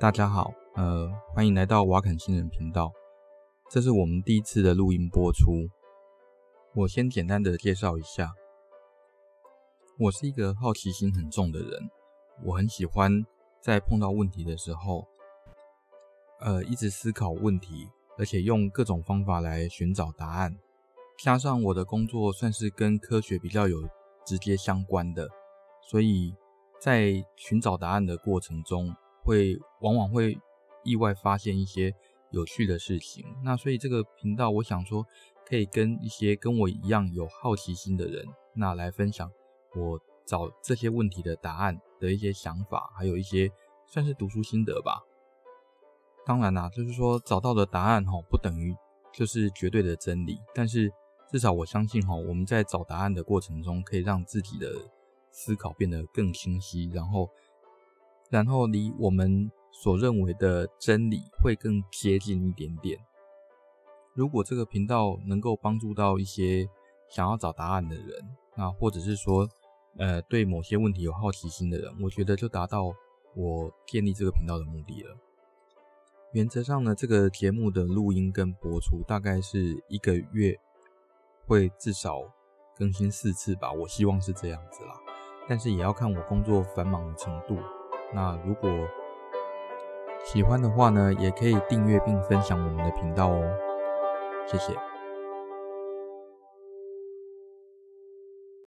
大家好，呃，欢迎来到瓦肯新人频道。这是我们第一次的录音播出。我先简单的介绍一下，我是一个好奇心很重的人，我很喜欢在碰到问题的时候，呃，一直思考问题，而且用各种方法来寻找答案。加上我的工作算是跟科学比较有直接相关的，所以在寻找答案的过程中，会往往会意外发现一些有趣的事情。那所以这个频道，我想说可以跟一些跟我一样有好奇心的人，那来分享我找这些问题的答案的一些想法，还有一些算是读书心得吧。当然啦，就是说找到的答案哈，不等于就是绝对的真理，但是至少我相信哈，我们在找答案的过程中，可以让自己的思考变得更清晰，然后。然后离我们所认为的真理会更接近一点点。如果这个频道能够帮助到一些想要找答案的人，那或者是说，呃，对某些问题有好奇心的人，我觉得就达到我建立这个频道的目的了。原则上呢，这个节目的录音跟播出大概是一个月会至少更新四次吧，我希望是这样子啦。但是也要看我工作繁忙的程度。那如果喜欢的话呢，也可以订阅并分享我们的频道哦，谢谢。